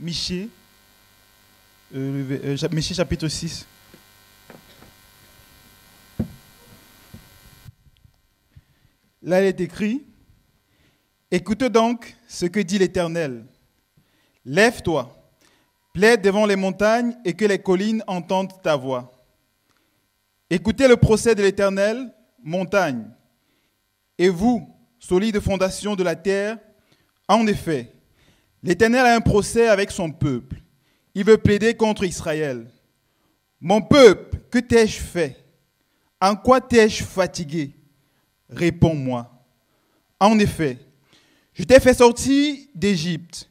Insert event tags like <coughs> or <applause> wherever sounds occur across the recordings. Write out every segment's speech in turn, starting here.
Michée, euh, Michée chapitre 6. Là, il est écrit, Écoute donc ce que dit l'Éternel. Lève-toi, plaide devant les montagnes et que les collines entendent ta voix. Écoutez le procès de l'Éternel, montagne, et vous, solide fondation de la terre, en effet, l'Éternel a un procès avec son peuple. Il veut plaider contre Israël. Mon peuple, que t'ai-je fait? En quoi t'ai-je fatigué? Réponds-moi. En effet, je t'ai fait sortir d'Égypte.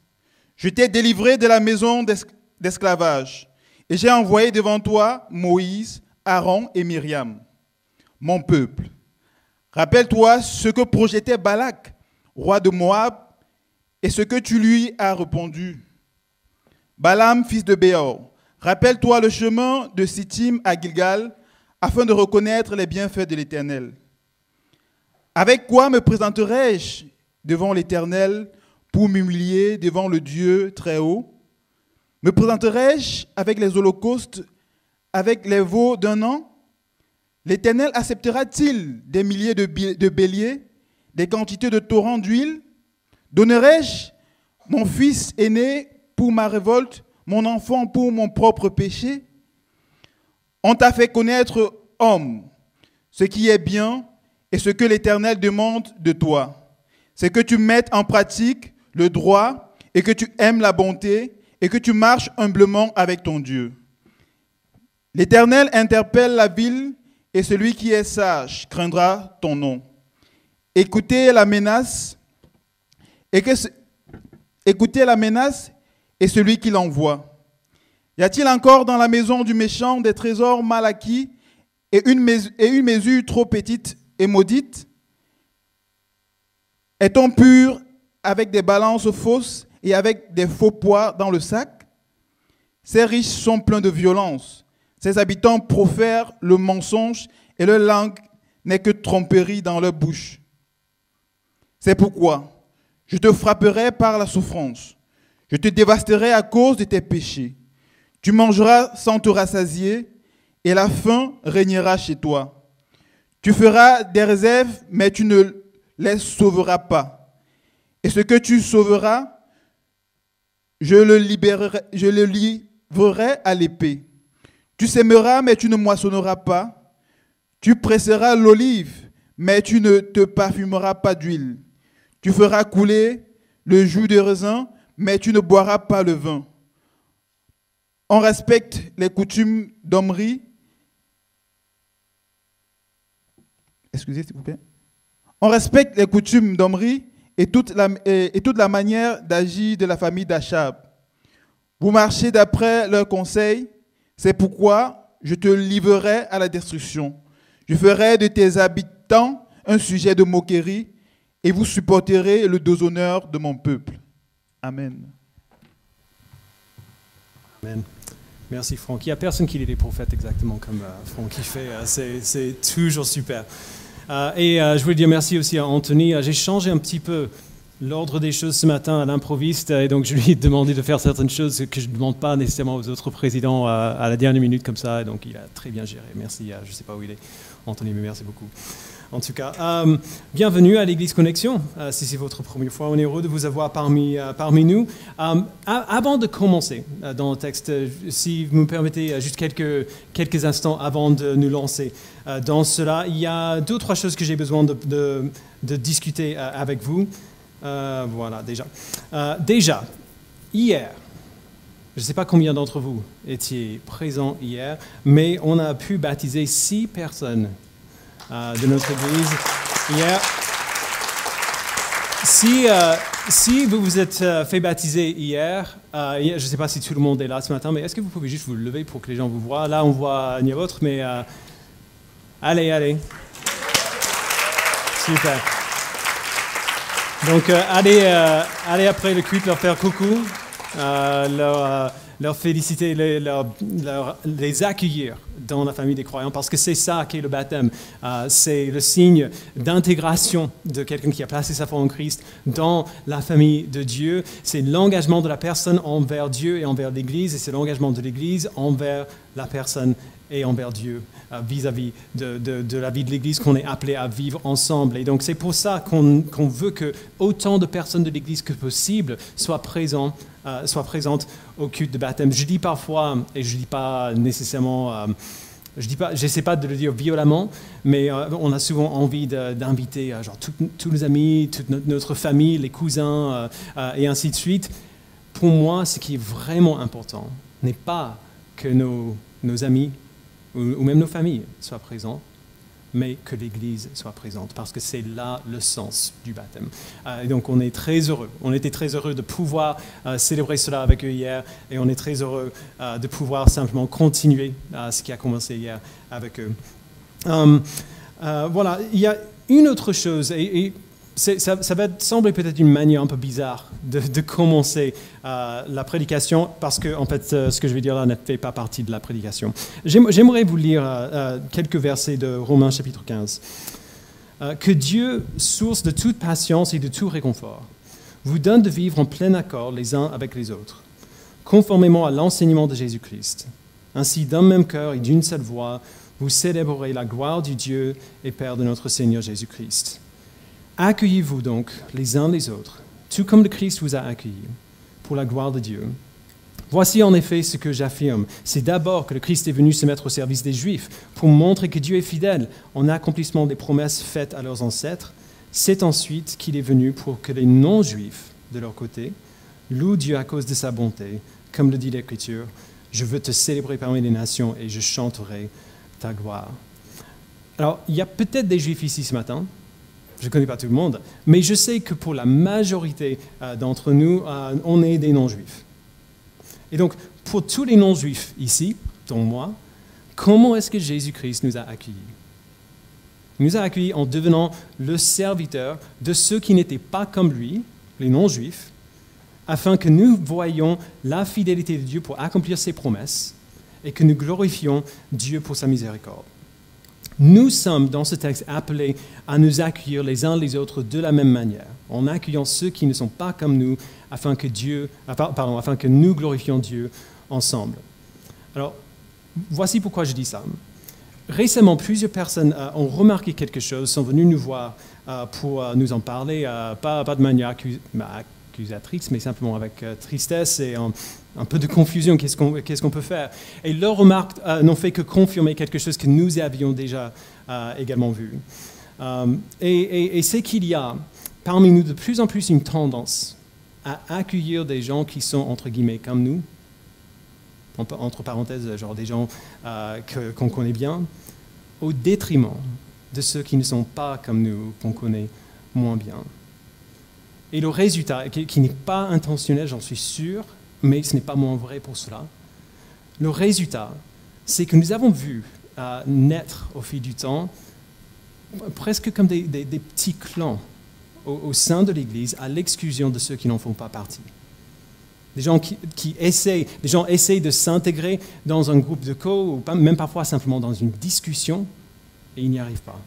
Je t'ai délivré de la maison d'esclavage. Et j'ai envoyé devant toi Moïse, Aaron et Myriam, mon peuple. Rappelle-toi ce que projetait Balak, roi de Moab, et ce que tu lui as répondu. Balaam, fils de Béor, rappelle-toi le chemin de Sittim à Gilgal, afin de reconnaître les bienfaits de l'Éternel. Avec quoi me présenterai-je devant l'Éternel pour m'humilier devant le Dieu très haut Me présenterai-je avec les holocaustes avec les veaux d'un an? L'Éternel acceptera-t-il des milliers de, béliers, des quantités de torrents d'huile? Donnerai-je mon fils aîné pour ma révolte, mon enfant pour mon propre péché? On t'a fait connaître, homme, ce qui est bien et ce que l'Éternel demande de toi. C'est que tu mettes en pratique le droit et que tu aimes la bonté et que tu marches humblement avec ton Dieu. L'Éternel interpelle la ville et celui qui est sage craindra ton nom. Écoutez la menace et que écoutez la menace et celui qui l'envoie. Y a-t-il encore dans la maison du méchant des trésors mal acquis et une, mesure, trop petite et maudite? Est-on pur avec des balances fausses et avec des faux poids dans le sac? Ces riches sont pleins de violence ses habitants profèrent le mensonge et leur langue n'est que tromperie dans leur bouche. C'est pourquoi je te frapperai par la souffrance. Je te dévasterai à cause de tes péchés. Tu mangeras sans te rassasier et la faim régnera chez toi. Tu feras des réserves, mais tu ne les sauveras pas. Et ce que tu sauveras, je le, livrerai à l'épée. Tu sèmeras, mais tu ne moissonneras pas. Tu presseras l'olive, mais tu ne te parfumeras pas d'huile. Tu feras couler le jus de raisin, mais tu ne boiras pas le vin. On respecte les coutumes d'Omri. Excusez, s'il vous plaît. On respecte les coutumes d'Omri et toute la, et toute la manière d'agir de la famille d'Achab. Vous marchez d'après leurs conseils c'est pourquoi je te livrerai à la destruction. Je ferai de tes habitants un sujet de moquerie et vous supporterez le déshonneur de mon peuple. Amen. Amen. Merci Franck. Il n'y a personne qui lit les prophètes exactement comme euh, Franck qui fait. Euh, c'est toujours super. Euh, et je voulais dire merci aussi à Anthony. J'ai changé un petit peu l'ordre des choses ce matin à l'improviste et donc je lui ai <laughs> demandé de faire certaines choses que je ne demande pas nécessairement aux autres présidents à, la dernière minute comme ça et donc il a très bien géré. Merci, je ne sais pas où il est, Anthony, mais merci beaucoup. En tout cas, euh, bienvenue à l'Église Connexion. Euh, si c'est votre première fois, on est heureux de vous avoir parmi, euh, parmi nous. avant de commencer dans le texte, si vous me permettez juste quelques, quelques instants avant de nous lancer dans cela, il y a deux ou trois choses que j'ai besoin de, de, discuter avec vous. Voilà, déjà. Déjà, hier, je ne sais pas combien d'entre vous étiez présents hier, mais on a pu baptiser six personnes de notre Église hier. Si, si vous vous êtes fait baptiser hier, je ne sais pas si tout le monde est là ce matin, mais est-ce que vous pouvez juste vous lever pour que les gens vous voient? Là, on voit ni autre, mais allez, allez. Super. Donc euh, allez, euh, allez après le culte leur faire coucou. Leur, féliciter, les, accueillir dans la famille des croyants, parce que c'est ça qu'est le baptême. c'est le signe d'intégration de quelqu'un qui a placé sa foi en Christ dans la famille de Dieu. C'est l'engagement de la personne envers Dieu et envers l'Église, et c'est l'engagement de l'Église envers la personne et envers Dieu euh, vis-à-vis de, la vie de l'Église qu'on est appelé à vivre ensemble. Et donc c'est pour ça qu'on veut que autant de personnes de l'Église que possible euh, soient présentes au culte de baptême. Je dis parfois, et je ne dis pas nécessairement... Euh, je dis pas, j'essaie pas de le dire violemment, mais on a souvent envie d'inviter genre tous nos amis, toute notre, famille, les cousins et ainsi de suite. Pour moi, ce qui est vraiment important n'est pas que nos amis ou, même nos familles soient présentes, mais que l'Église soit présente, parce que c'est là le sens du baptême. Euh, et donc on est très heureux, on était très heureux de pouvoir euh, célébrer cela avec eux hier, et on est très heureux euh, de pouvoir simplement continuer ce qui a commencé hier avec eux. voilà, il y a une autre chose, et ça, va sembler peut-être une manière un peu bizarre de, commencer euh, la prédication, parce que fait, euh, ce que je vais dire là ne fait pas partie de la prédication. J'aimerais vous lire euh, quelques versets de Romains chapitre 15. que Dieu, source de toute patience et de tout réconfort, vous donne de vivre en plein accord les uns avec les autres, conformément à l'enseignement de Jésus-Christ. Ainsi, d'un même cœur et d'une seule voix, vous célébrerez la gloire du Dieu et Père de notre Seigneur Jésus-Christ. Accueillez-vous donc les uns les autres, tout comme le Christ vous a accueillis, pour la gloire de Dieu. Voici en effet ce que j'affirme. C'est d'abord que le Christ est venu se mettre au service des Juifs pour montrer que Dieu est fidèle en accomplissement des promesses faites à leurs ancêtres. C'est ensuite qu'il est venu pour que les non-Juifs, de leur côté, louent Dieu à cause de sa bonté, comme le dit l'Écriture. Je veux te célébrer parmi les nations et je chanterai ta gloire. Alors, il y a peut-être des Juifs ici ce matin je ne connais pas tout le monde, mais je sais que pour la majorité euh, d'entre nous, euh, on est des non-juifs. Et donc, pour tous les non-juifs ici, dont moi, comment est-ce que Jésus-Christ nous a accueillis? Il nous a accueillis en devenant le serviteur de ceux qui n'étaient pas comme lui, les non-juifs, afin que nous voyions la fidélité de Dieu pour accomplir ses promesses et que nous glorifions Dieu pour sa miséricorde. Nous sommes dans ce texte appelés à nous accueillir les uns les autres de la même manière, en accueillant ceux qui ne sont pas comme nous, afin que, Dieu, ah, pardon, afin que nous glorifions Dieu ensemble. Alors, voici pourquoi je dis ça. Récemment, plusieurs personnes euh, ont remarqué quelque chose, sont venues nous voir euh, pour euh, nous en parler, pas, de manière mais simplement avec tristesse et un peu de confusion, qu'est-ce qu'on peut faire? Et leurs remarques euh, n'ont fait que confirmer quelque chose que nous avions déjà euh, également vu. Euh, et, c'est qu'il y a parmi nous de plus en plus une tendance à accueillir des gens qui sont, entre guillemets, comme nous, entre parenthèses, genre des gens qu'on connaît bien, au détriment de ceux qui ne sont pas comme nous, qu'on connaît moins bien. Et le résultat, qui n'est pas intentionnel, j'en suis sûr, mais ce n'est pas moins vrai pour cela. Le résultat, c'est que nous avons vu euh, naître au fil du temps presque comme des, petits clans au, sein de l'Église à l'exclusion de ceux qui n'en font pas partie. Des gens qui, essayent, des gens essayent de s'intégrer dans un groupe de co, ou même parfois simplement dans une discussion, et ils n'y arrivent pas.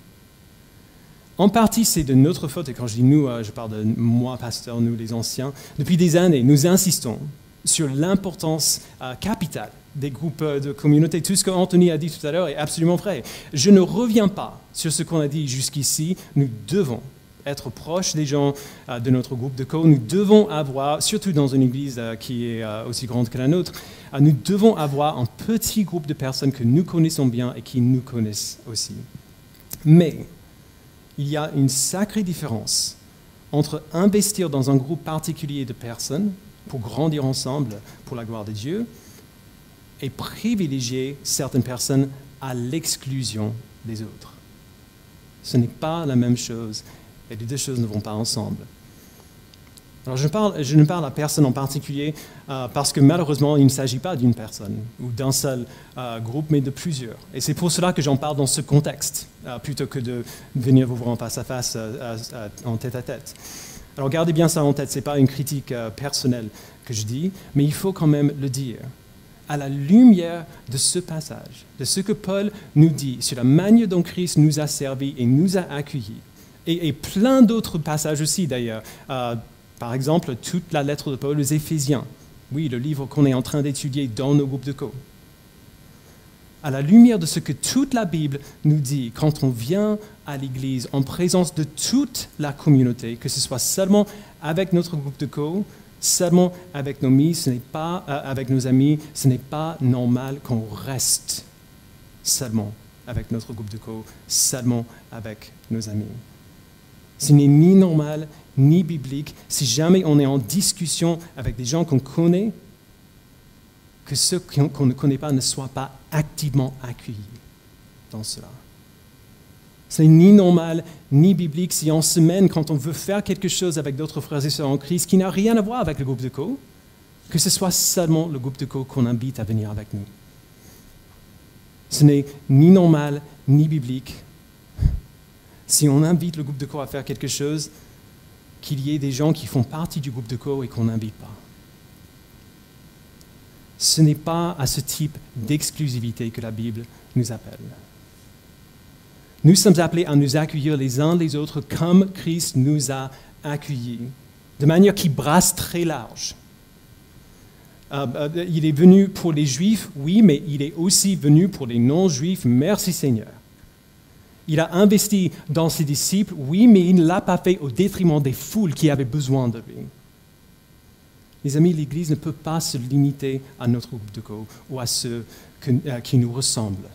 En partie, c'est de notre faute, et quand je dis nous, euh, je parle de moi, pasteur, nous les anciens. Depuis des années, nous insistons sur l'importance euh, capitale des groupes euh, de communauté. Tout ce qu'Anthony a dit tout à l'heure est absolument vrai. Je ne reviens pas sur ce qu'on a dit jusqu'ici. Nous devons être proches des gens de notre groupe de co. Nous devons avoir, surtout dans une église qui est aussi grande que la nôtre, nous devons avoir un petit groupe de personnes que nous connaissons bien et qui nous connaissent aussi. Mais il y a une sacrée différence entre investir dans un groupe particulier de personnes pour grandir ensemble pour la gloire de Dieu et privilégier certaines personnes à l'exclusion des autres. Ce n'est pas la même chose et les deux choses ne vont pas ensemble. Alors je, ne parle à personne en particulier euh, parce que malheureusement il ne s'agit pas d'une personne ou d'un seul euh, groupe mais de plusieurs. Et c'est pour cela que j'en parle dans ce contexte euh, plutôt que de venir vous voir en face à face en tête à tête. Alors gardez bien ça en tête, ce n'est pas une critique personnelle que je dis, mais il faut quand même le dire. À la lumière de ce passage, de ce que Paul nous dit sur la manière dont Christ nous a servi et nous a accueillis, et, plein d'autres passages aussi d'ailleurs, par exemple toute la lettre de Paul aux Éphésiens, oui, le livre qu'on est en train d'étudier dans nos groupes de co à la lumière de ce que toute la Bible nous dit quand on vient à l'Église en présence de toute la communauté, que ce soit seulement avec notre groupe de co, seulement avec nos amis, ce n'est pas euh, avec nos amis, ce n'est pas normal qu'on reste seulement avec notre groupe de co, seulement avec nos amis. Ce n'est ni normal ni biblique si jamais on est en discussion avec des gens qu'on connaît que ceux qu'on ne connaît pas ne soient pas activement accueillis dans cela. Ce n'est ni normal ni biblique si en semaine, quand on veut faire quelque chose avec d'autres frères et sœurs en Christ qui n'a rien à voir avec le groupe de co, que ce soit seulement le groupe de co qu'on invite à venir avec nous. Ce n'est ni normal ni biblique si on invite le groupe de co à faire quelque chose, qu'il y ait des gens qui font partie du groupe de co et qu'on n'invite pas ce n'est pas à ce type d'exclusivité que la Bible nous appelle. Nous sommes appelés à nous accueillir les uns les autres comme Christ nous a accueillis, de manière qui brasse très large. Euh, euh, il est venu pour les Juifs, oui, mais il est aussi venu pour les non-Juifs. Merci Seigneur. Il a investi dans ses disciples, oui, mais il ne l'a pas fait au détriment des foules qui avaient besoin de lui. Les amis, l'Église ne peut pas se limiter à notre groupe de co ou à ceux euh, qui nous ressemblent.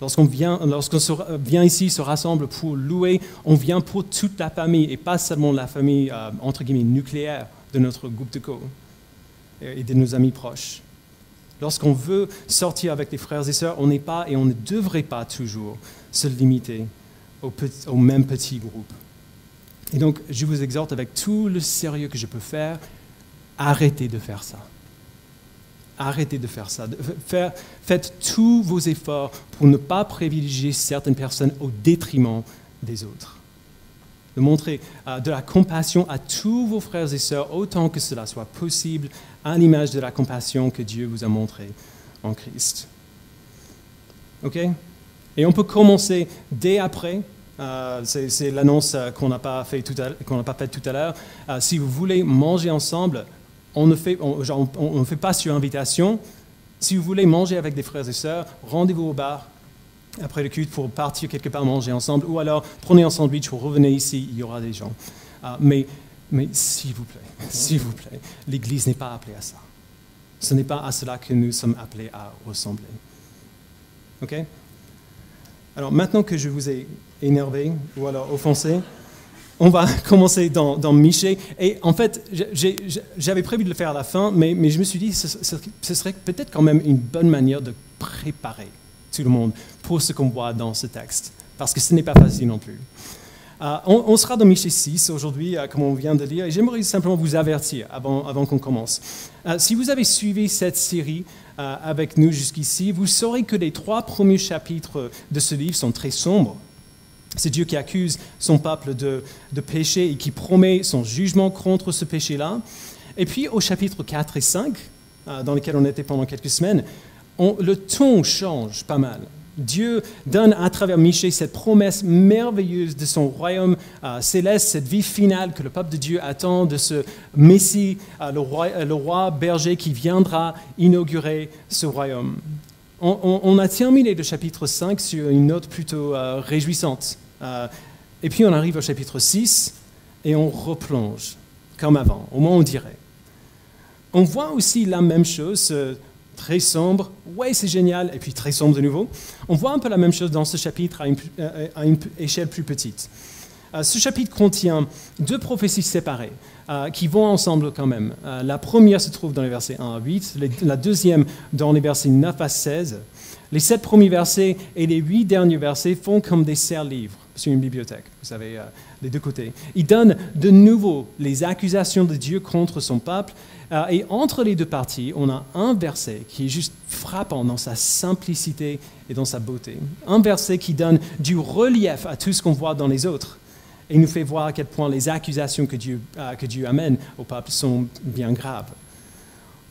Lorsqu'on vient, ici, se rassemble pour louer, on vient pour toute la famille et pas seulement la famille, euh, entre guillemets, nucléaire de notre groupe de co et de nos amis proches. Lorsqu'on veut sortir avec les frères et sœurs, on n'est pas et on ne devrait pas toujours se limiter au, même petit groupe. Et donc, je vous exhorte avec tout le sérieux que je peux faire Arrêtez de faire ça. Arrêtez de faire ça. faites tous vos efforts pour ne pas privilégier certaines personnes au détriment des autres. De montrer euh, de la compassion à tous vos frères et sœurs autant que cela soit possible, à l'image de la compassion que Dieu vous a montrée en Christ. OK? Et on peut commencer dès après euh, c'est l'annonce euh, qu'on n'a pas faite tout à l'heure. si vous voulez manger ensemble, on ne fait, fait pas sur invitation. Si vous voulez manger avec des frères et sœurs, rendez-vous au bar après le culte pour partir quelque part manger ensemble, ou alors prenez un sandwich pour revenir ici, il y aura des gens. Mais mais s'il vous plaît, <laughs> s'il vous plaît, l'Église n'est pas appelée à ça. Ce n'est pas à cela que nous sommes appelés à ressembler. OK? Alors maintenant que je vous ai énervé ou alors offensé, on va <laughs> commencer dans, dans Michée. Et en fait, j'avais prévu de le faire à la fin, mais, je me suis dit que ce, serait peut-être quand même une bonne manière de préparer tout le monde pour ce qu'on voit dans ce texte, parce que ce n'est pas facile non plus. Euh, on, sera dans Michée 6 aujourd'hui, euh, comme on vient de dire, et j'aimerais simplement vous avertir avant, avant qu'on commence. Euh, si vous avez suivi cette série avec nous jusqu'ici, vous saurez que les trois premiers chapitres de ce livre sont très sombres c'est Dieu qui accuse son peuple de, péché et qui promet son jugement contre ce péché-là. Et puis au chapitre 4 et 5, euh, dans lesquels on était pendant quelques semaines, le ton change pas mal. Dieu donne à travers Michée cette promesse merveilleuse de son royaume euh, céleste, cette vie finale que le peuple de Dieu attend, de ce Messie, euh, le, roi, berger qui viendra inaugurer ce royaume. On, a terminé le chapitre 5 sur une note plutôt réjouissante. Euh, et puis on arrive au chapitre 6 et on replonge, comme avant, au moins on dirait. On voit aussi la même chose, très sombre, ouais c'est génial, et puis très sombre de nouveau. On voit un peu la même chose dans ce chapitre à une, euh, échelle plus petite. Euh, ce chapitre contient deux prophéties séparées qui vont ensemble quand même. la première se trouve dans les versets 1 à 8, la deuxième dans les versets 9 à 16. Les sept premiers versets et les huit derniers versets font comme des serres-livres sur une bibliothèque, vous savez, les deux côtés. Il donne de nouveau les accusations de Dieu contre son peuple. Euh, et entre les deux parties, on a un verset qui est juste frappant dans sa simplicité et dans sa beauté. Un verset qui donne du relief à tout ce qu'on voit dans les autres. et nous fait voir à quel point les accusations que Dieu, euh, que Dieu amène au peuple sont bien graves.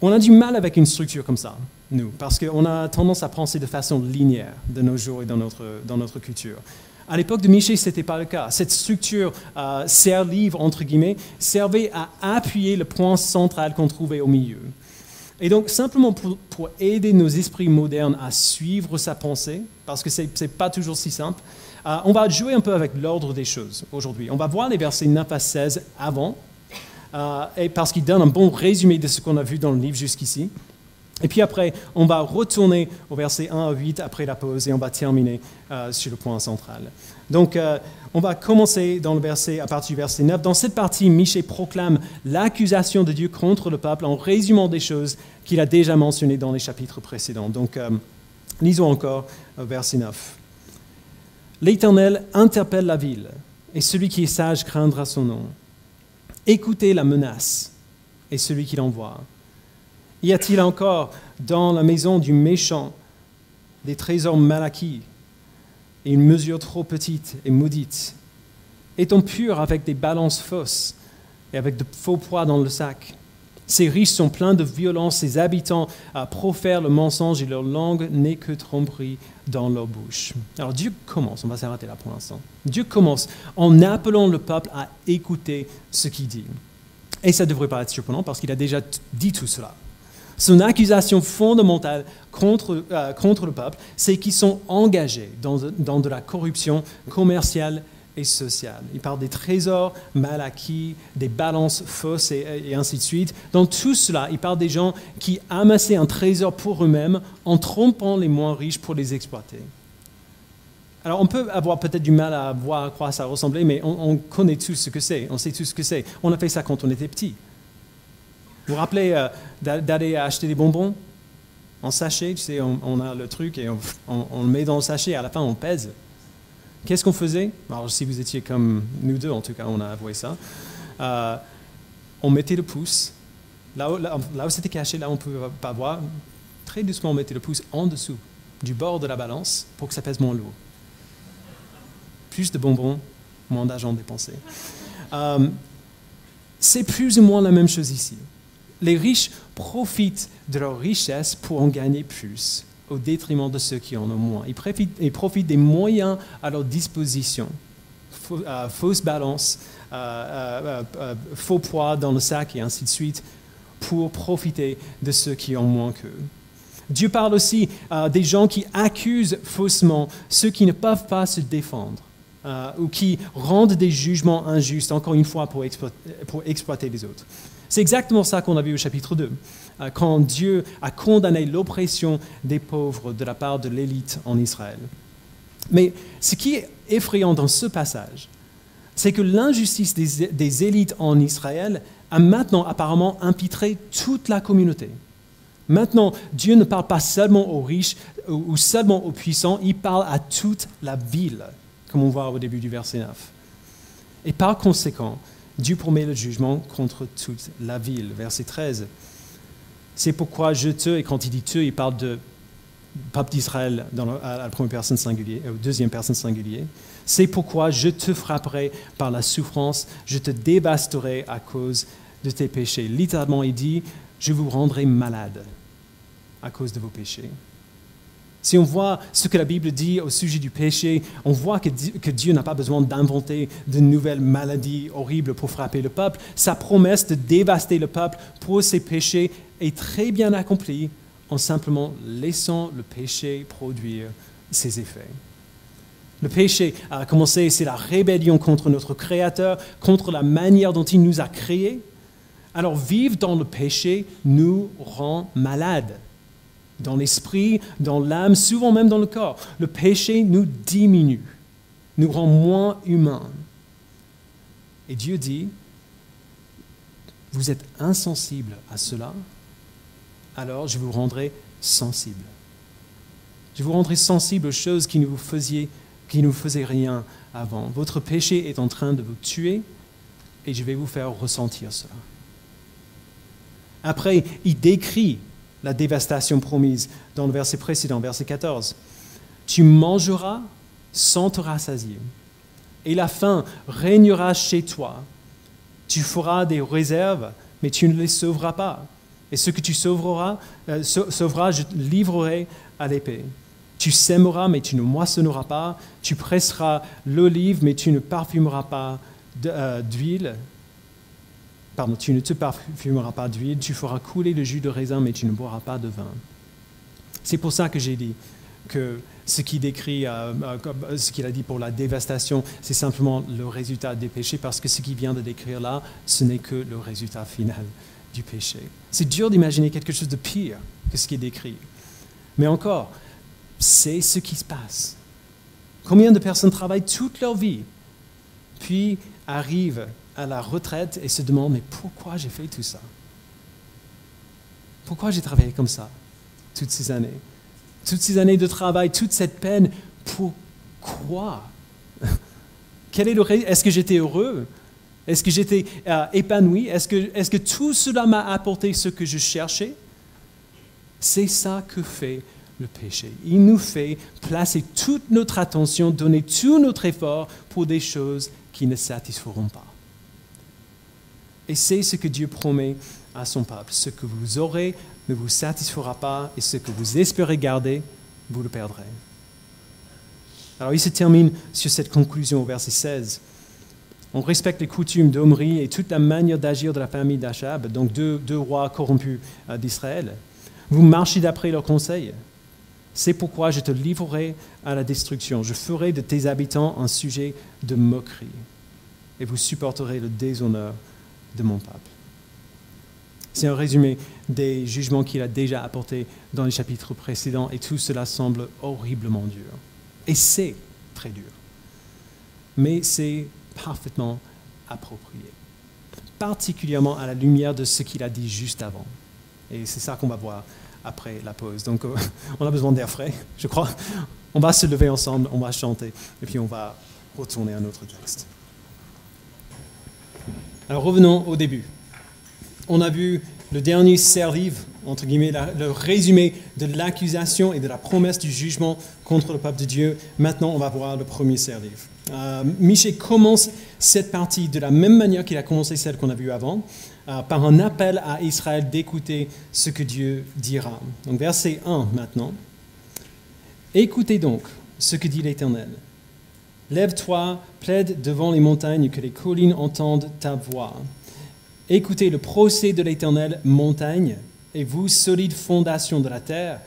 On a du mal avec une structure comme ça, nous, parce qu'on a tendance à penser de façon linéaire de nos jours et dans notre, dans notre culture. À l'époque de Michée, ce n'était pas le cas. Cette structure euh, serre-livre, entre guillemets, servait à appuyer le point central qu'on trouvait au milieu. Et donc, simplement pour, pour, aider nos esprits modernes à suivre sa pensée, parce que ce n'est pas toujours si simple, euh, on va jouer un peu avec l'ordre des choses aujourd'hui. On va voir les versets 9 à 16 avant, euh, et parce qu'ils donnent un bon résumé de ce qu'on a vu dans le livre jusqu'ici. Et puis après, on va retourner au verset 1 à 8 après la pause et on va terminer euh, sur le point central. Donc, euh, on va commencer dans le verset, à partir du verset 9. Dans cette partie, Michée proclame l'accusation de Dieu contre le peuple en résumant des choses qu'il a déjà mentionnées dans les chapitres précédents. Donc, euh, lisons encore verset 9. L'Éternel interpelle la ville, et celui qui est sage craindra son nom. Écoutez la menace, et celui qui l'envoie. Y a-t-il encore dans la maison du méchant des trésors mal acquis et une mesure trop petite et maudite Est-on pur avec des balances fausses et avec de faux poids dans le sac? Ces riches sont pleins de violence, ces habitants profèrent le mensonge et leur langue n'est que tromperie dans leur bouche. Alors Dieu commence, on va s'arrêter là pour l'instant. Dieu commence en appelant le peuple à écouter ce qu'il dit. Et ça ne devrait pas être surprenant parce qu'il a déjà dit tout cela. Son accusation fondamentale contre, euh, contre le peuple, c'est qu'ils sont engagés dans, dans, de la corruption commerciale et sociale. Il parle des trésors mal acquis, des balances fausses et, ainsi de suite. Dans tout cela, il parle des gens qui amassaient un trésor pour eux-mêmes en trompant les moins riches pour les exploiter. Alors on peut avoir peut-être du mal à voir à quoi ça ressemblait, mais on, on connaît tous ce que c'est, on sait tous ce que c'est. On a fait ça quand on était petit. Vous vous rappelez euh, d'aller acheter des bonbons en sachet Tu sais, on, a le truc et on, le met dans le sachet. À la fin, on pèse. Qu'est-ce qu'on faisait? Si vous étiez comme nous deux, en tout cas, on a avoué ça. Euh, on mettait le pouce. Là où, là, là où c'était caché, là où on ne pouvait pas voir, très doucement, on mettait le pouce en dessous du bord de la balance pour que ça pèse moins lourd. Plus de bonbons, moins d'argent dépensé. Euh, c'est plus ou moins la même chose ici les riches profitent de leur richesse pour en gagner plus, au détriment de ceux qui en ont moins. Ils profitent, des moyens à leur disposition. Euh, fausse balance, euh, euh, faux poids dans le sac et ainsi de suite, pour profiter de ceux qui ont moins qu'eux. Dieu parle aussi des gens qui accusent faussement ceux qui ne peuvent pas se défendre. ou qui rendent des jugements injustes, encore une fois, pour exploiter les autres. C'est exactement ça qu'on a vu au chapitre 2, euh, quand Dieu a condamné l'oppression des pauvres de la part de l'élite en Israël. Mais ce qui est effrayant dans ce passage, c'est que l'injustice des, des, élites en Israël a maintenant apparemment impitré toute la communauté. Maintenant, Dieu ne parle pas seulement aux riches ou seulement aux puissants, il parle à toute la ville, comme on voit au début du verset 9. Et par conséquent, Dieu promet le jugement contre toute la ville. Verset 13. C'est pourquoi je te, et quand il dit te, il parle de peuple d'Israël à la première personne singulière, ou deuxième personne singulière. C'est pourquoi je te frapperai par la souffrance, je te dévasterai à cause de tes péchés. Littéralement, il dit, je vous rendrai malade à cause de vos péchés. Si on voit ce que la Bible dit au sujet du péché, on voit que Dieu n'a pas besoin d'inventer de nouvelles maladies horribles pour frapper le peuple. Sa promesse de dévaster le peuple pour ses péchés est très bien accomplie en simplement laissant le péché produire ses effets. Le péché a commencé, c'est la rébellion contre notre Créateur, contre la manière dont il nous a créés. Alors vivre dans le péché nous rend malades dans l'esprit, dans l'âme, souvent même dans le corps. Le péché nous diminue, nous rend moins humains. Et Dieu dit, vous êtes insensible à cela, alors je vous rendrai sensible. Je vous rendrai sensible aux choses qui ne vous qui ne vous faisaient rien avant. Votre péché est en train de vous tuer et je vais vous faire ressentir cela. Après, il décrit la dévastation promise dans le verset précédent, verset 14. Tu mangeras sans te rassasier, et la faim régnera chez toi. Tu feras des réserves, mais tu ne les sauveras pas. Et ce que tu sauveras, euh, sauveras livrerai à l'épée. Tu sèmeras, mais tu ne moissonneras pas. Tu presseras l'olive, mais tu ne parfumeras pas euh, d'huile. Pardon, tu ne te parfumeras pas d'huile. Tu feras couler le jus de raisin, mais tu ne boiras pas de vin. C'est pour ça que j'ai dit que ce qu'il décrit, euh, euh, ce qu'il a dit pour la dévastation, c'est simplement le résultat des péchés, parce que ce qu'il vient de décrire là, ce n'est que le résultat final du péché. C'est dur d'imaginer quelque chose de pire que ce qui est décrit. Mais encore, c'est ce qui se passe. Combien de personnes travaillent toute leur vie, puis arrivent à la retraite et se demandent, mais pourquoi j'ai fait tout ça? Pourquoi j'ai travaillé comme ça toutes ces années? Toutes ces années de travail, toute cette peine, pourquoi? <laughs> Quel est le Est-ce que j'étais heureux? Est-ce que j'étais euh, épanoui? Est-ce que, est que tout cela m'a apporté ce que je cherchais? C'est ça que fait le péché. Il nous fait placer toute notre attention, donner tout notre effort pour des choses qui ne satisferont pas. Et c'est ce que Dieu promet à son peuple. Ce que vous aurez ne vous satisfera pas et ce que vous espérez garder, vous le perdrez. Alors il se termine sur cette conclusion au verset 16. On respecte les coutumes d'Omri et toute la manière d'agir de la famille d'Achab, donc deux, deux rois corrompus euh, d'Israël. Vous marchez d'après leurs conseils. C'est pourquoi je te livrerai à la destruction. Je ferai de tes habitants un sujet de moquerie. Et vous supporterez le déshonneur de mon peuple. C'est un résumé des jugements qu'il a déjà apportés dans les chapitres précédents et tout cela semble horriblement dur. Et c'est très dur. Mais c'est parfaitement approprié. Particulièrement à la lumière de ce qu'il a dit juste avant. Et c'est ça qu'on va voir après la pause. Donc, euh, <laughs> on a besoin d'air frais, je crois. On va se lever ensemble, on va chanter, et puis on va retourner à notre texte. Alors, revenons au début. On a vu le dernier servive, entre guillemets, le résumé de l'accusation et de la promesse du jugement contre le peuple de Dieu. Maintenant, on va voir le premier servive. Euh, Michel commence cette partie de la même manière qu'il a commencé celle qu'on a vue avant, euh, par un appel à Israël d'écouter ce que Dieu dira. Donc verset 1 maintenant. Écoutez donc ce que dit l'Éternel. Lève-toi, plaide devant les montagnes, que les collines entendent ta voix. Écoutez le procès de l'Éternel, montagne, et vous, solide fondation de la terre.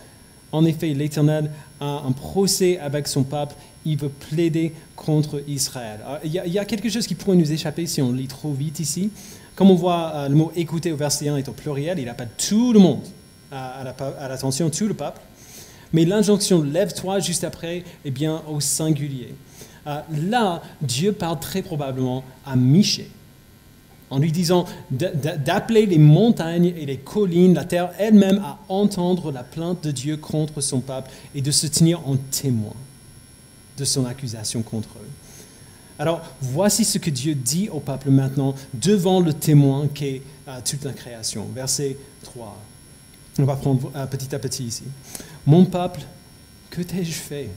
En effet, l'Éternel a un procès avec son peuple il veut plaider contre Israël. il, y a, quelque chose qui pourrait nous échapper si on lit trop vite ici. Comme on voit, euh, le mot écouter au verset 1 est au pluriel, il appelle tout le monde à, l'attention, tout le peuple. Mais l'injonction lève-toi juste après est bien au singulier. Euh, là, Dieu parle très probablement à Michée en lui disant d'appeler les montagnes et les collines, la terre elle-même, à entendre la plainte de Dieu contre son peuple et de se tenir en témoin de son accusation contre eux. Alors, voici ce que Dieu dit au peuple maintenant devant le témoin qu'est euh, toute la création. Verset 3. On va prendre euh, petit à petit ici. Mon peuple, que t'ai-je fait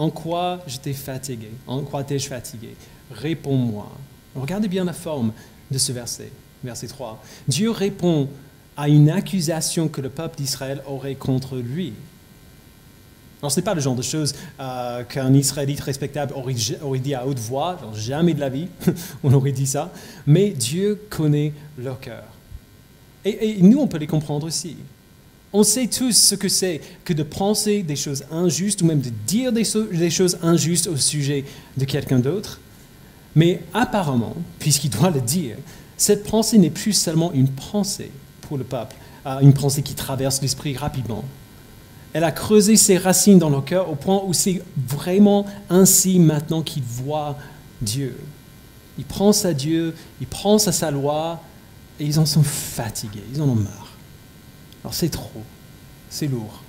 En quoi je t'ai fatigué? En quoi t'ai-je fatigué? Réponds-moi. Regardez bien la forme de ce verset. Verset 3. Dieu répond à une accusation que le peuple d'Israël aurait contre lui. Alors, ce n'est pas le genre de choses euh, qu'un Israélite respectable aurait, dit à haute voix, jamais de la vie, <laughs> on aurait dit ça, mais Dieu connaît leur cœur. Et, nous, on peut les comprendre aussi. On sait tous ce que c'est que de penser des choses injustes ou même de dire des, choses injustes au sujet de quelqu'un d'autre. Mais apparemment, puisqu'il doit le dire, cette pensée n'est plus seulement une pensée pour le peuple, euh, une pensée qui traverse l'esprit rapidement, elle a creusé ses racines dans leur cœur au point où c'est vraiment ainsi maintenant qu'ils voient Dieu. Ils pensent à Dieu, ils pensent à sa loi, et ils en sont fatigués, ils en ont marre. Alors c'est trop, c'est lourd.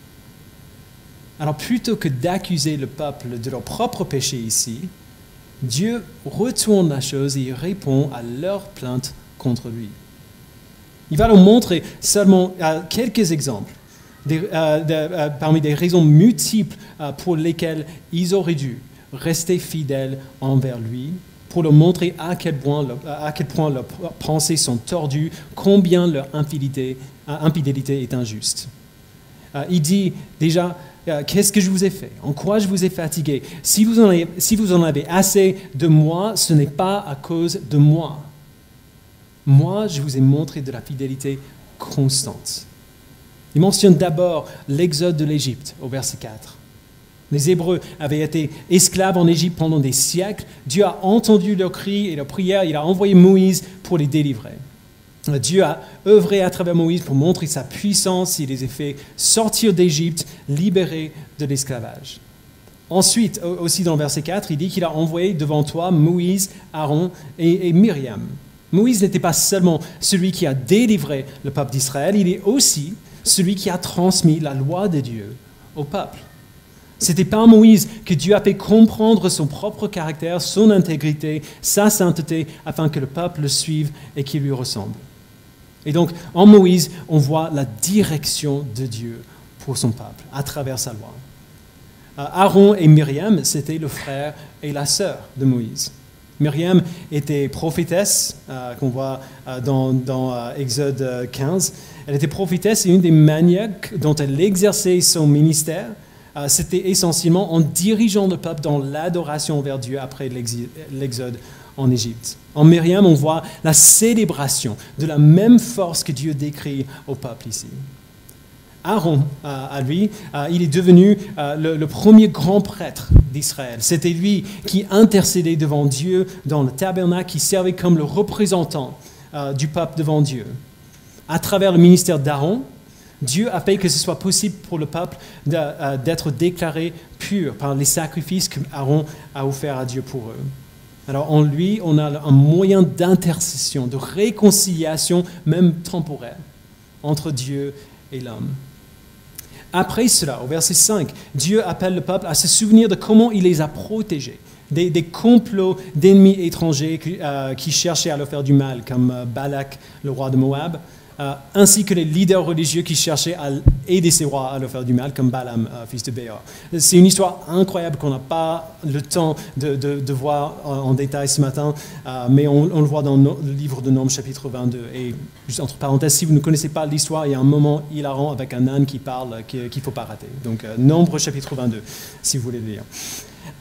Alors plutôt que d'accuser le peuple de leur propre péché ici, Dieu retourne la chose et répond à leur plainte contre lui. Il va leur montrer seulement quelques exemples euh, euh, parmi des raisons multiples euh, pour lesquelles ils auraient dû rester fidèles envers lui, pour leur montrer à quel point, à quel point leurs pensées sont tordues, combien leur infidélité, infidélité est injuste. Euh, il dit déjà, euh, qu'est-ce que je vous ai fait? En quoi je vous ai fatigué? Si vous, en avez, si vous en avez assez de moi, ce n'est pas à cause de moi. Moi, je vous ai montré de la fidélité constante. Il mentionne d'abord l'exode de l'Égypte au verset 4. Les Hébreux avaient été esclaves en Égypte pendant des siècles. Dieu a entendu leurs cris et leurs prières. Il a envoyé Moïse pour les délivrer. Dieu a œuvré à travers Moïse pour montrer sa puissance. Il les a fait sortir d'Égypte, libérés de l'esclavage. Ensuite, aussi dans le verset 4, il dit qu'il a envoyé devant toi Moïse, Aaron et, et Myriam. Moïse n'était pas seulement celui qui a délivré le peuple d'Israël, il est aussi celui qui a transmis la loi de Dieu au peuple. C'était par Moïse que Dieu a fait comprendre son propre caractère, son intégrité, sa sainteté, afin que le peuple le suive et qu'il lui ressemble. Et donc, en Moïse, on voit la direction de Dieu pour son peuple, à travers sa loi. Euh, Aaron et Myriam, c'était le frère et la sœur de Moïse. Myriam était prophétesse, euh, qu'on voit euh, dans, Exode 15. Elle était prophétesse et une des manières dont elle exerçait son ministère, c'était essentiellement en dirigeant le peuple dans l'adoration vers Dieu après l'exode en Égypte. En Myriam, on voit la célébration de la même force que Dieu décrit au peuple ici. Aaron, euh, à lui, euh, il est devenu le, premier grand prêtre d'Israël. C'était lui qui intercédait devant Dieu dans le tabernacle, qui servait comme le représentant du peuple devant Dieu. À travers le ministère d'Aaron, Dieu a fait que ce soit possible pour le peuple euh, d'être déclaré pur par les sacrifices qu'Aaron a offerts à Dieu pour eux. Alors en lui, on a un moyen d'intercession, de réconciliation, même temporaire, entre Dieu et l'homme. Après cela, au verset 5, Dieu appelle le peuple à se souvenir de comment il les a protégés des, complots d'ennemis étrangers qui, euh, qui, cherchaient à leur faire du mal, comme euh, Balak, le roi de Moab, euh, ainsi que les leaders religieux qui cherchaient à aider ces rois à leur faire du mal, comme Balaam, euh, fils de Béor. C'est une histoire incroyable qu'on n'a pas le temps de, voir en, détail ce matin, euh, mais on, le voit dans le livre de Nombres chapitre 22. Et juste entre parenthèses, si vous ne connaissez pas l'histoire, il y a un moment hilarant avec un âne qui parle qu'il ne faut pas rater. Donc Nombre chapitre 22, si vous voulez le lire.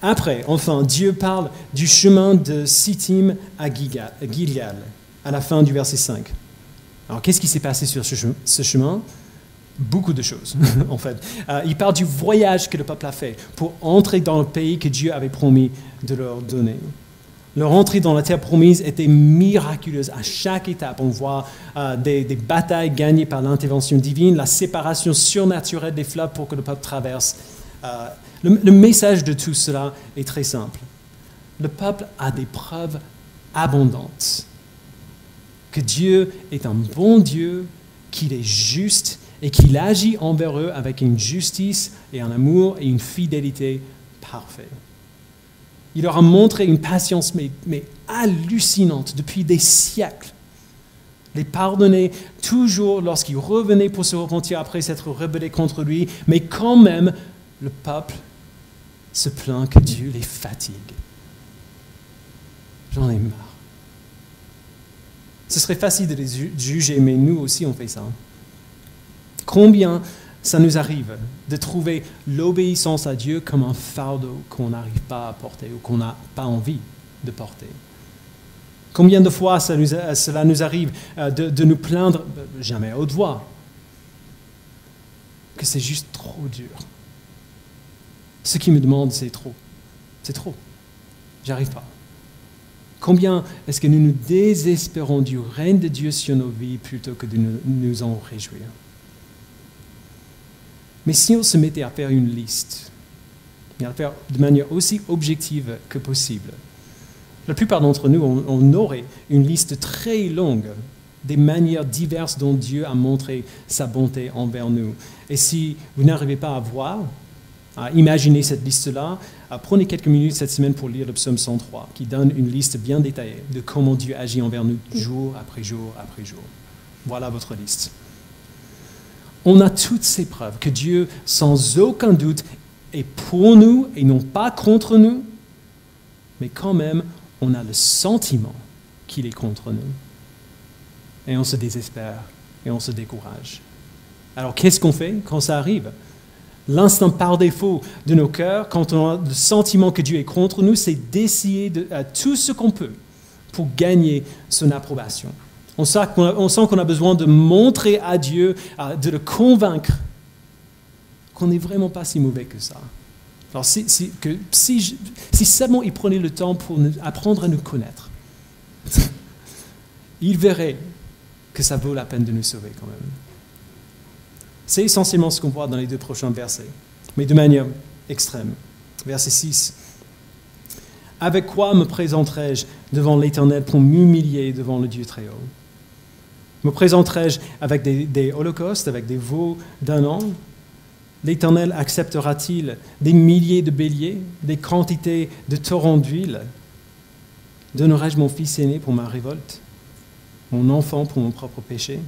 Après, enfin, Dieu parle du chemin de Sittim à Gilead, à la fin du verset 5. Alors, qu'est-ce qui s'est passé sur ce chemin? Beaucoup de choses, <laughs> en fait. Euh, il parle du voyage que le peuple a fait pour entrer dans le pays que Dieu avait promis de leur donner. Leur entrée dans la terre promise était miraculeuse. À chaque étape, on voit euh, des, batailles gagnées par l'intervention divine, la séparation surnaturelle des fleuves pour que le peuple traverse. Euh, le message de tout cela est très simple. Le peuple a des preuves abondantes que Dieu est un bon Dieu, qu'il est juste et qu'il agit envers eux avec une justice et un amour et une fidélité parfaite. Il leur a montré une patience mais, mais hallucinante depuis des siècles. Les pardonner toujours lorsqu'ils revenaient pour se repentir après s'être rebellés contre lui, mais quand même, le peuple se plaint que Dieu les fatigue. J'en ai marre. Ce serait facile de les juger, mais nous aussi on fait ça. Combien ça nous arrive de trouver l'obéissance à Dieu comme un fardeau qu'on n'arrive pas à porter ou qu'on n'a pas envie de porter? Combien de fois cela nous arrive euh, de, nous plaindre, euh, jamais à haute voix, que c'est juste trop dur? Ce qui me demande, c'est trop. C'est trop. J'arrive pas. Combien est-ce que nous nous désespérons du règne de Dieu sur nos vies plutôt que de nous en réjouir? Mais si on se mettait à faire une liste, et à faire de manière aussi objective que possible, la plupart d'entre nous, on, aurait une liste très longue des manières diverses dont Dieu a montré sa bonté envers nous. Et si vous n'arrivez pas à voir, à imaginer cette liste-là, prenez quelques minutes cette semaine pour lire le psaume 103, qui donne une liste bien détaillée de comment Dieu agit envers nous jour après jour après jour. Voilà votre liste. On a toutes ces preuves que Dieu, sans aucun doute, est pour nous et non pas contre nous, mais quand même, on a le sentiment qu'il est contre nous. Et on se désespère et on se décourage. Alors qu'est-ce qu'on fait quand ça arrive? L'instinct par défaut de nos cœurs, quand on a le sentiment que Dieu est contre nous, c'est d'essayer de, tout ce qu'on peut pour gagner son approbation. On sent qu'on a, besoin de montrer à Dieu, de le convaincre qu'on n'est vraiment pas si mauvais que ça. Alors si, que, si, si seulement il prenait le temps pour apprendre à nous connaître, <laughs> il verrait que ça vaut la peine de nous sauver quand même. C'est essentiellement ce qu'on voit dans les deux prochains versets, mais de manière extrême. Verset 6. Avec quoi me présenterai-je devant l'Éternel pour m'humilier devant le Dieu très haut Me présenterai-je avec des, holocaustes, avec des veaux d'un an? L'Éternel acceptera-t-il des milliers de béliers, des quantités de torrents d'huile? Donnerai-je mon fils aîné pour ma révolte, mon enfant pour mon propre péché?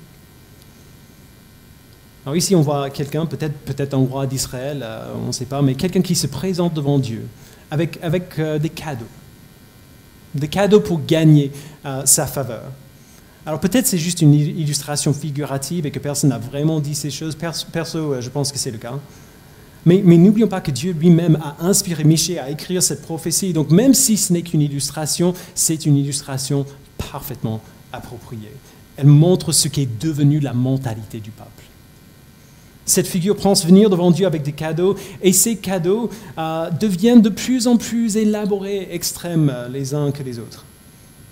Alors ici, on voit quelqu'un, peut-être peut un roi d'Israël, euh, on ne sait pas, mais quelqu'un qui se présente devant Dieu avec, euh, des cadeaux, des cadeaux pour gagner euh, sa faveur. Alors peut-être c'est juste une illustration figurative et que personne n'a vraiment dit ces choses. Perso, je pense que c'est le cas. Mais, n'oublions pas que Dieu lui-même a inspiré Michée à écrire cette prophétie. Donc même si ce n'est qu'une illustration, c'est une illustration parfaitement appropriée. Elle montre ce qu'est devenu la mentalité du peuple. Cette figure prend se venir devant Dieu avec des cadeaux, et ces cadeaux euh, deviennent de plus en plus élaborés, extrêmes euh, les uns que les autres.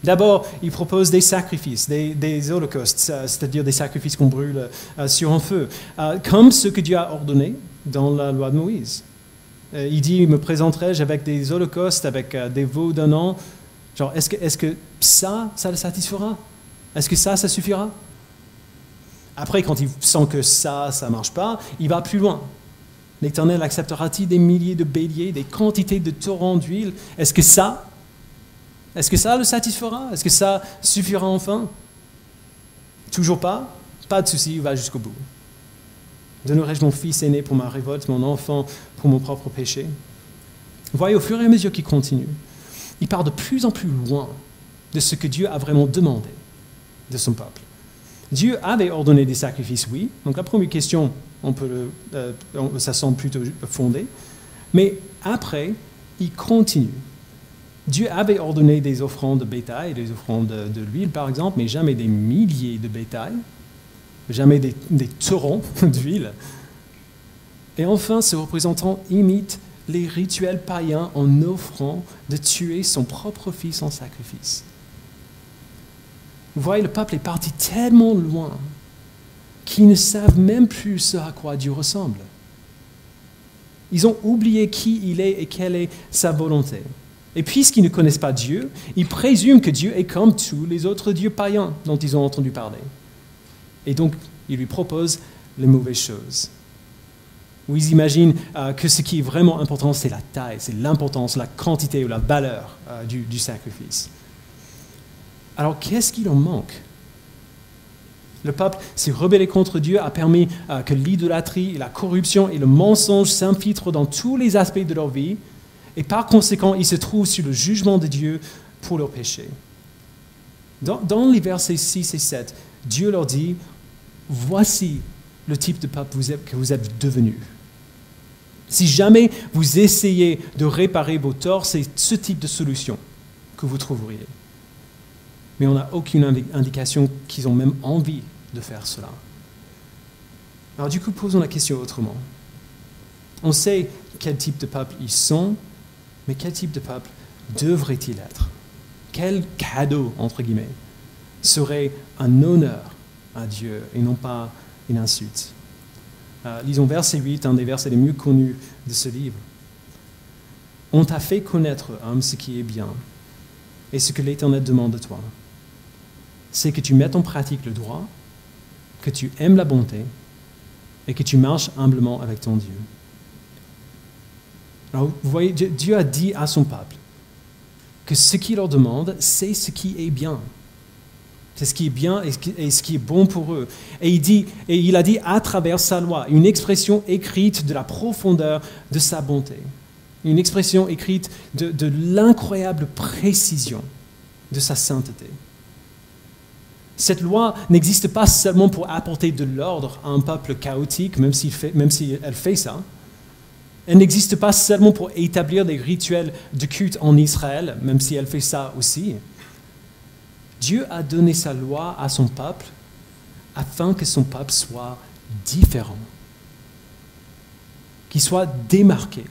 D'abord, il propose des sacrifices, des, holocaustes, euh, c'est-à-dire des sacrifices qu'on brûle sur un feu, comme ce que Dieu a ordonné dans la loi de Moïse. il dit, me présenterai-je avec des holocaustes, avec des veaux d'un an. Genre, est-ce que, est que ça, ça le satisfera? Est-ce que ça, ça suffira? Après, quand il sent que ça, ça ne marche pas, il va plus loin. L'Éternel acceptera-t-il des milliers de béliers, des quantités de torrents d'huile? Est-ce que ça, est-ce que ça le satisfera? Est-ce que ça suffira enfin? Toujours pas Pas de souci, il va jusqu'au bout. Donnerai-je mon fils aîné pour ma révolte, mon enfant pour mon propre péché Voyez, au fur et à mesure qu'il continue, il part de plus en plus loin de ce que Dieu a vraiment demandé de son peuple. Dieu avait ordonné des sacrifices, oui. Donc la première question, euh, ça semble plutôt fondé. Mais après, il continue Dieu avait ordonné des offrandes de bétail, des offrandes de, l'huile par exemple, mais jamais des milliers de bétail, jamais des, des torrents <laughs> d'huile. Et enfin, ce représentant imite les rituels païens en offrant de tuer son propre fils en sacrifice. Vous voyez, le peuple est parti tellement loin qu'ils ne savent même plus ce à quoi Dieu ressemble. Ils ont oublié qui il est et quelle est sa volonté. Et puisqu'ils ne connaissent pas Dieu, ils présument que Dieu est comme tous les autres dieux païens dont ils ont entendu parler. Et donc, ils lui proposent les mauvaises choses. Ou ils imaginent euh, que ce qui est vraiment important, c'est la taille, c'est l'importance, la quantité ou la valeur euh, du, sacrifice. Alors, qu'est-ce qu'il en manque? Le peuple s'est rebellé contre Dieu, a permis euh, que l'idolâtrie, la corruption et le mensonge s'infiltrent dans tous les aspects de leur vie et par conséquent, ils se trouvent sur le jugement de Dieu pour leurs péchés. Dans, les versets 6 et 7, Dieu leur dit, voici le type de peuple que vous êtes devenu. Si jamais vous essayez de réparer vos torts, c'est ce type de solution que vous trouveriez. Mais on n'a aucune indication qu'ils ont même envie de faire cela. Alors du coup, posons la question autrement. On sait quel type de peuple ils sont, mais quel type de peuple devrait-il être? Quel cadeau, entre guillemets, serait un honneur à Dieu et non pas une insulte? Euh, Lisons verset 8, un des versets les mieux connus de ce livre. On t'a fait connaître, homme, ce qui est bien et ce que l'Éternel demande de toi. C'est que tu mettes en pratique le droit, que tu aimes la bonté et que tu marches humblement avec ton Dieu. Alors, vous voyez, Dieu a dit à son peuple que ce qu'il leur demande, c'est ce qui est bien. C'est ce qui est bien et ce qui est bon pour eux. Et il, dit, et il a dit à travers sa loi, une expression écrite de la profondeur de sa bonté. Une expression écrite de, de l'incroyable précision de sa sainteté. Cette loi n'existe pas seulement pour apporter de l'ordre à un peuple chaotique, même si, elle fait ça. Elle n'existe pas seulement pour établir des rituels de culte en Israël, même si elle fait ça aussi. Dieu a donné sa loi à son peuple afin que son peuple soit différent, qu'il soit démarqué,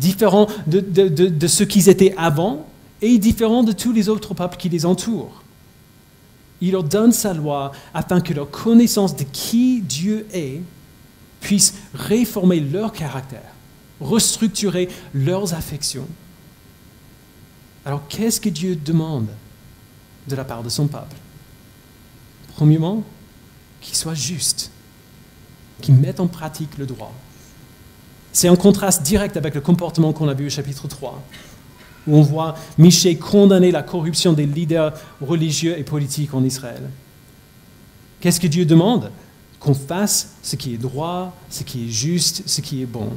différent de, de ce qu'ils étaient avant et différent de tous les autres peuples qui les entourent. Il leur donne sa loi afin que leur connaissance de qui Dieu est puisse réformer leur caractère, restructurer leurs affections. Alors qu'est-ce que Dieu demande de la part de son peuple? Premièrement, qu'il soit juste, qu'il mette en pratique le droit. C'est un contraste direct avec le comportement qu'on a vu au chapitre 3 où on voit Michel condamner la corruption des leaders religieux et politiques en Israël. Qu'est-ce que Dieu demande Qu'on fasse ce qui est droit, ce qui est juste, ce qui est bon.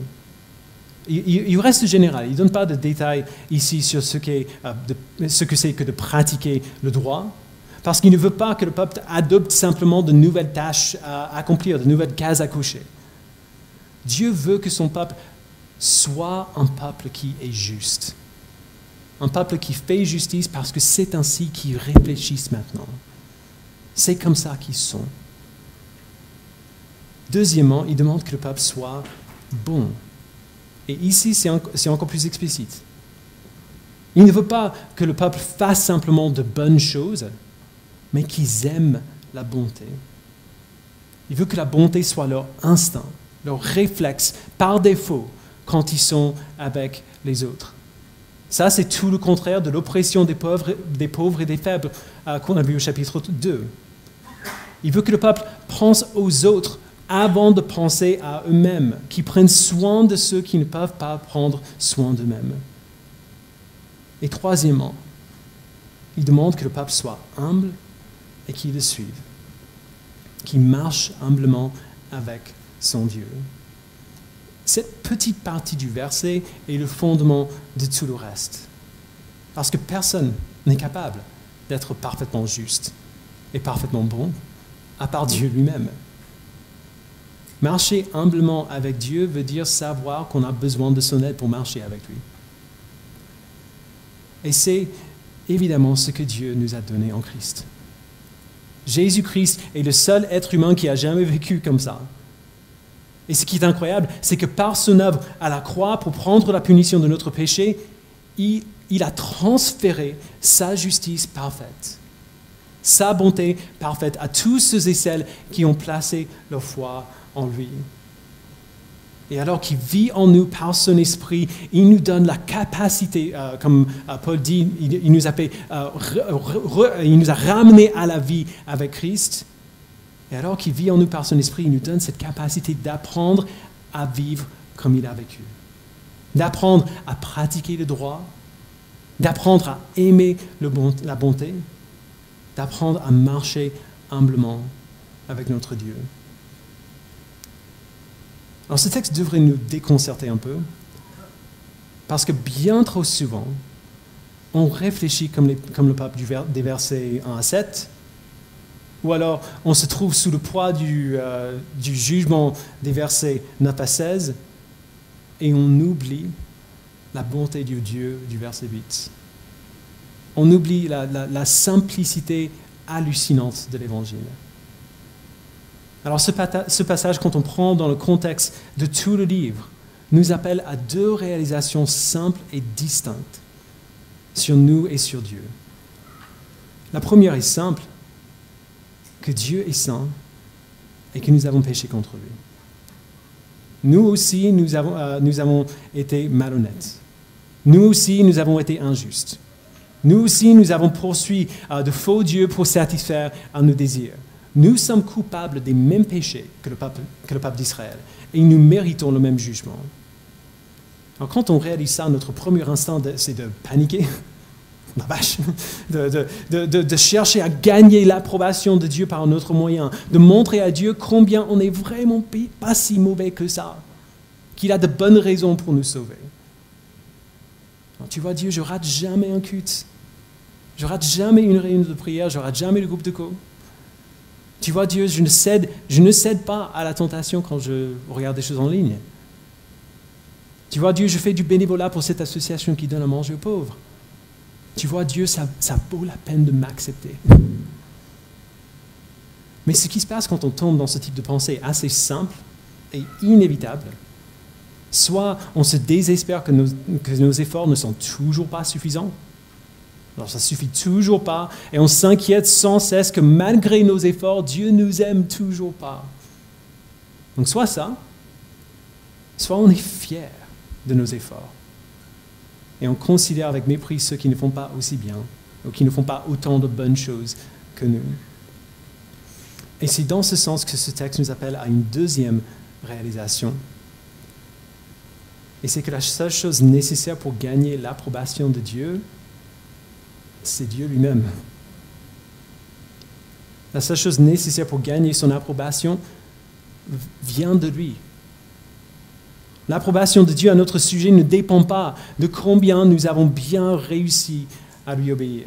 Il, reste général, il ne donne pas de détails ici sur ce, euh, ce que c'est que de pratiquer le droit, parce qu'il ne veut pas que le peuple adopte simplement de nouvelles tâches à accomplir, de nouvelles cases à coucher. Dieu veut que son peuple soit un peuple qui est juste un peuple qui fait justice parce que c'est ainsi qu'ils réfléchissent maintenant. C'est comme ça qu'ils sont. Deuxièmement, il demande que le peuple soit bon. Et ici, c'est encore plus explicite. Il ne veut pas que le peuple fasse simplement de bonnes choses, mais qu'ils aiment la bonté. Il veut que la bonté soit leur instinct, leur réflexe par défaut quand ils sont avec les autres. Ça, c'est tout le contraire de l'oppression des pauvres, des pauvres et des faibles euh, qu'on a vu au chapitre 2. Il veut que le peuple pense aux autres avant de penser à eux-mêmes, qu'ils prennent soin de ceux qui ne peuvent pas prendre soin d'eux-mêmes. Et troisièmement, il demande que le peuple soit humble et qu'il le suive, qu'il marche humblement avec son Dieu. Cette petite partie du verset est le fondement de tout le reste. Parce que personne n'est capable d'être parfaitement juste et parfaitement bon, à part Dieu lui-même. Marcher humblement avec Dieu veut dire savoir qu'on a besoin de son aide pour marcher avec lui. Et c'est évidemment ce que Dieu nous a donné en Christ. Jésus-Christ est le seul être humain qui a jamais vécu comme ça. Et ce qui est incroyable, c'est que par son œuvre à la croix pour prendre la punition de notre péché, il, a transféré sa justice parfaite, sa bonté parfaite à tous ceux et celles qui ont placé leur foi en lui. Et alors qu'il vit en nous par son esprit, il nous donne la capacité, euh, comme euh, Paul dit, il, nous a euh, il nous a ramenés à la vie avec Christ. Et alors qu'il vit en nous par son esprit, il nous donne cette capacité d'apprendre à vivre comme il a vécu, d'apprendre à pratiquer le droit, d'apprendre à aimer la bonté, d'apprendre à marcher humblement avec notre Dieu. Alors ce texte devrait nous déconcerter un peu, parce que bien trop souvent, on réfléchit comme, le pape des versets 1 à 7, ou alors on se trouve sous le poids euh, du, jugement des versets 9 à 16 et on oublie la bonté de Dieu du verset 8. On oublie la, simplicité hallucinante de l'Évangile. Alors ce, ce passage, quand on prend dans le contexte de tout le livre, nous appelle à deux réalisations simples et distinctes sur nous et sur Dieu. La première est simple, que Dieu est saint et que nous avons péché contre lui. Nous aussi, nous avons, euh, été malhonnêtes. Nous aussi, nous avons été injustes. Nous aussi, nous avons poursuivi euh, de faux dieux pour satisfaire à nos désirs. Nous sommes coupables des mêmes péchés que le peuple d'Israël et nous méritons le même jugement. Alors, quand on réalise ça, notre premier instinct, c'est de paniquer, ma vache, de, chercher à gagner l'approbation de Dieu par un autre moyen, de montrer à Dieu combien on n'est vraiment pas si mauvais que ça, qu'il a de bonnes raisons pour nous sauver. Tu vois, Dieu, je rate jamais un culte. Je rate jamais une réunion de prière, je rate jamais le groupe de co. Tu vois, Dieu, je ne, cède, je ne cède pas à la tentation quand je regarde des choses en ligne. Tu vois, Dieu, je fais du bénévolat pour cette association qui donne à manger aux pauvres. Tu vois, Dieu, ça, ça vaut la peine de m'accepter. Mais ce qui se passe quand on tombe dans ce type de pensée assez simple et inévitable, soit on se désespère que nos, que nos efforts ne sont toujours pas suffisants, alors ça suffit toujours pas, et on s'inquiète sans cesse que malgré nos efforts, Dieu nous aime toujours pas. Donc soit ça, soit on est fier de nos efforts, et on considère avec mépris ceux qui ne font pas aussi bien, ou qui ne font pas autant de bonnes choses que nous. Et c'est dans ce sens que ce texte nous appelle à une deuxième réalisation. Et c'est que la seule chose nécessaire pour gagner l'approbation de Dieu, c'est Dieu lui-même. La seule chose nécessaire pour gagner son approbation vient de lui. L'approbation de Dieu à notre sujet ne dépend pas de combien nous avons bien réussi à lui obéir.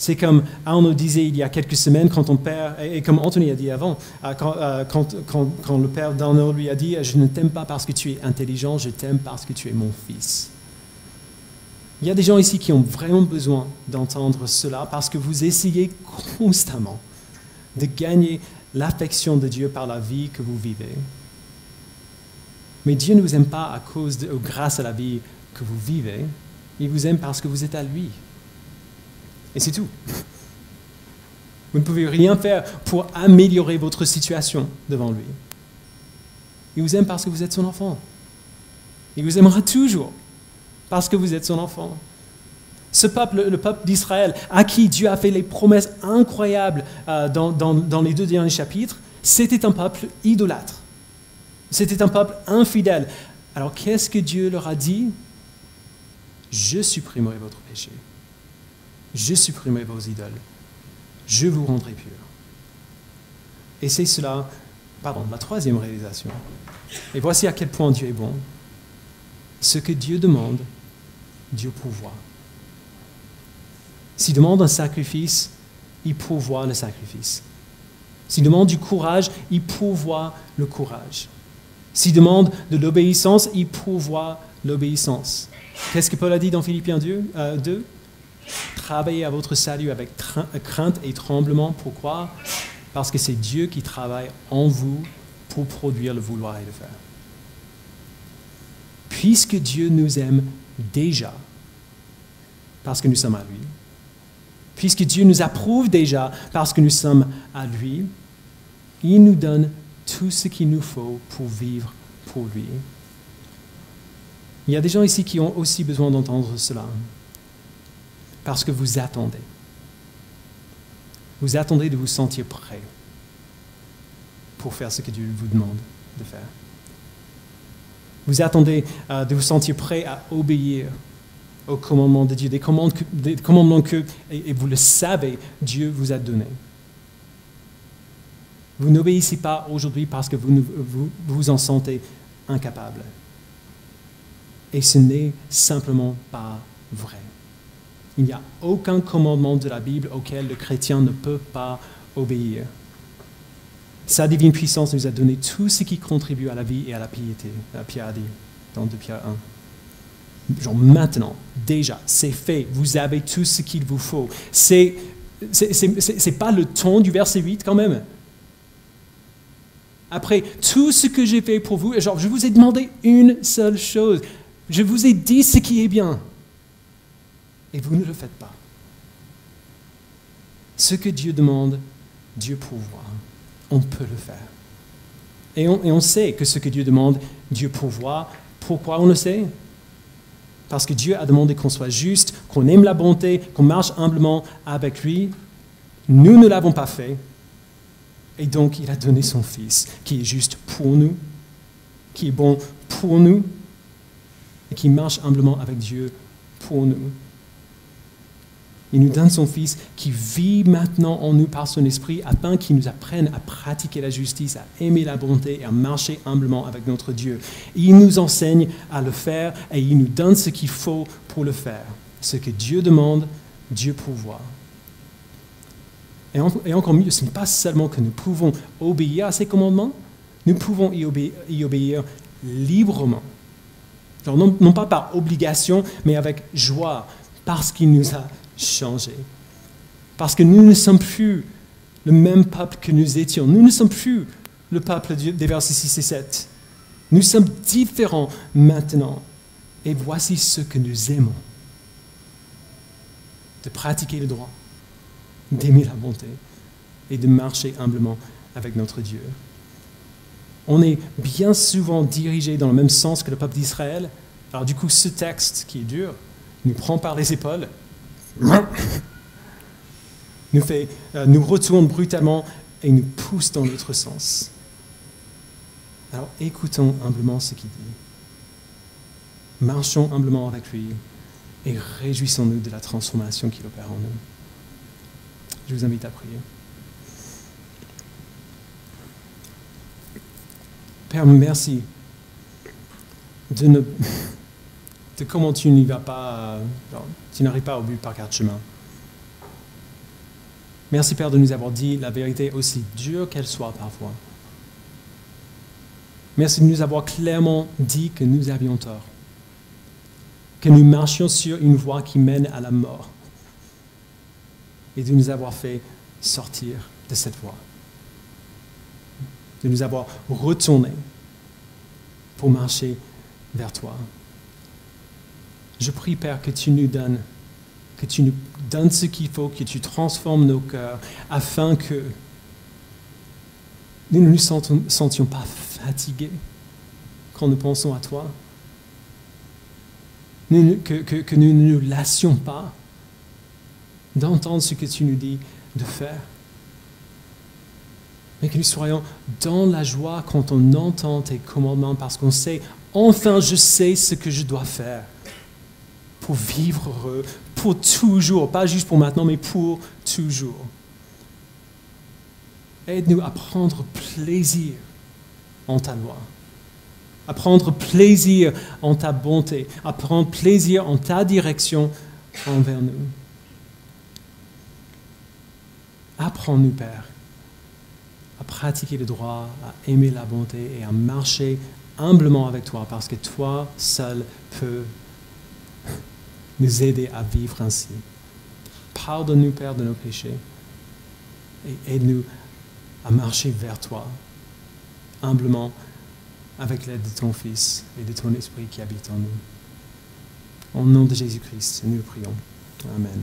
C'est comme Arnaud disait il y a quelques semaines, quand on perd, et comme Anthony a dit avant, euh, euh, quand, quand, quand, le père d'Arnaud lui a dit Je ne t'aime pas parce que tu es intelligent, je t'aime parce que tu es mon fils. Il y a des gens ici qui ont vraiment besoin d'entendre cela parce que vous essayez constamment de gagner l'affection de Dieu par la vie que vous vivez. Mais Dieu ne vous aime pas à cause de, grâce à la vie que vous vivez. Il vous aime parce que vous êtes à lui. Et c'est tout. Vous ne pouvez rien faire pour améliorer votre situation devant lui. Il vous aime parce que vous êtes son enfant. Il vous aimera toujours parce que vous êtes son enfant. Ce peuple, le peuple d'Israël, à qui Dieu a fait les promesses incroyables euh, dans, dans les deux derniers chapitres, c'était un peuple idolâtre. C'était un peuple infidèle. Alors qu'est-ce que Dieu leur a dit? Je supprimerai votre péché je supprimerai vos idoles, je vous rendrai pur. Et c'est cela, pardon, la troisième réalisation. Et voici à quel point Dieu est bon. Ce que Dieu demande, Dieu pourvoit. S'il demande un sacrifice, il pourvoit le sacrifice. S'il demande du courage, il pourvoit le courage. S'il demande de l'obéissance, il pourvoit l'obéissance. Qu'est-ce que Paul a dit dans Philippiens 2, euh, 2 Travaillez à votre salut avec crainte et tremblement. Pourquoi? Parce que c'est Dieu qui travaille en vous pour produire le vouloir et le faire. Puisque Dieu nous aime déjà, parce que nous sommes à lui, puisque Dieu nous approuve déjà parce que nous sommes à lui, il nous donne tout ce qu'il nous faut pour vivre pour lui. Il y a des gens ici qui ont aussi besoin d'entendre cela parce que vous attendez. Vous attendez de vous sentir prêt pour faire ce que Dieu vous demande de faire. Vous attendez euh, de vous sentir prêt à obéir aux commandements de Dieu, des commandements, que, et, vous le savez, Dieu vous a donnés. Vous n'obéissez pas aujourd'hui parce que vous, vous vous en sentez incapable. Et ce n'est simplement pas vrai. Il n'y a aucun commandement de la Bible auquel le chrétien ne peut pas obéir. Sa divine puissance nous a donné tout ce qui contribue à la vie et à la piété. Pierre a dit dans 2 Pierre 1. Genre maintenant, déjà, c'est fait. Vous avez tout ce qu'il vous faut. C'est c'est pas le ton du verset 8 quand même. Après tout ce que j'ai fait pour vous, genre, je vous ai demandé une seule chose. Je vous ai dit ce qui est bien et vous ne le faites pas. Ce que Dieu demande, Dieu pourvoit. On peut le faire. Et on, et on, sait que ce que Dieu demande, Dieu pourvoit. Pourquoi on le sait? Parce que Dieu a demandé qu'on soit juste, qu'on aime la bonté, qu'on marche humblement avec lui. Nous ne l'avons pas fait. Et donc, il a donné son Fils, qui est juste pour nous, qui est bon pour nous, et qui marche humblement avec Dieu pour nous. Il nous donne son Fils qui vit maintenant en nous par son Esprit afin qu'il nous apprenne à pratiquer la justice, à aimer la bonté et à marcher humblement avec notre Dieu. Il nous enseigne à le faire et il nous donne ce qu'il faut pour le faire. Ce que Dieu demande, Dieu pourvoit. Et, encore mieux, ce n'est pas seulement que nous pouvons obéir à ses commandements, nous pouvons y, obéir librement. non, non, pas par obligation, mais avec joie, parce qu'il nous a changés. Parce que nous ne sommes plus le même peuple que nous étions. Nous ne sommes plus le peuple des versets 6 et 7. Nous sommes différents maintenant. Et voici ce que nous aimons. De pratiquer le droit, d'aimer la bonté et de marcher humblement avec notre Dieu. On est bien souvent dirigé dans le même sens que le peuple d'Israël. Alors du coup, ce texte qui est dur nous prend par les épaules, <coughs> nous, fait, euh, nous retourne brutalement et nous pousse dans l'autre sens. Alors écoutons humblement ce qu'il dit. Marchons humblement avec lui et réjouissons-nous de la transformation qu'il opère en nous. Je vous invite à prier. Père, merci de, ne, comment tu n'y vas pas, tu n'arrives pas au but par quatre chemins. Merci Père de nous avoir dit la vérité aussi dure qu'elle soit parfois. Merci de nous avoir clairement dit que nous avions tort, que nous marchions sur une voie qui mène à la mort et de nous avoir fait sortir de cette voie, de nous avoir retourné pour marcher vers toi. Je prie, Père, que tu nous donnes, que tu nous donnes ce qu'il faut, que tu transformes nos cœurs, afin que nous ne nous sentions pas fatigués quand nous pensons à toi, que nous ne nous lassions pas d'entendre ce que tu nous dis de faire. Mais que nous soyons dans la joie quand on entend tes commandements parce qu'on sait, enfin je sais ce que je dois faire pour vivre heureux, pour toujours, pas juste pour maintenant, mais pour toujours. Aide-nous à prendre plaisir en ta loi, à prendre plaisir en ta bonté, à prendre plaisir en ta direction envers nous. Apprends-nous, Père, à pratiquer le droit, à aimer la bonté et à marcher humblement avec toi, parce que toi seul peux nous aider à vivre ainsi. Pardonne-nous, Père, de nos péchés et aide-nous à marcher vers toi, humblement, avec l'aide de ton Fils et de ton Esprit qui habite en nous. Au nom de Jésus-Christ, nous le prions. Amen.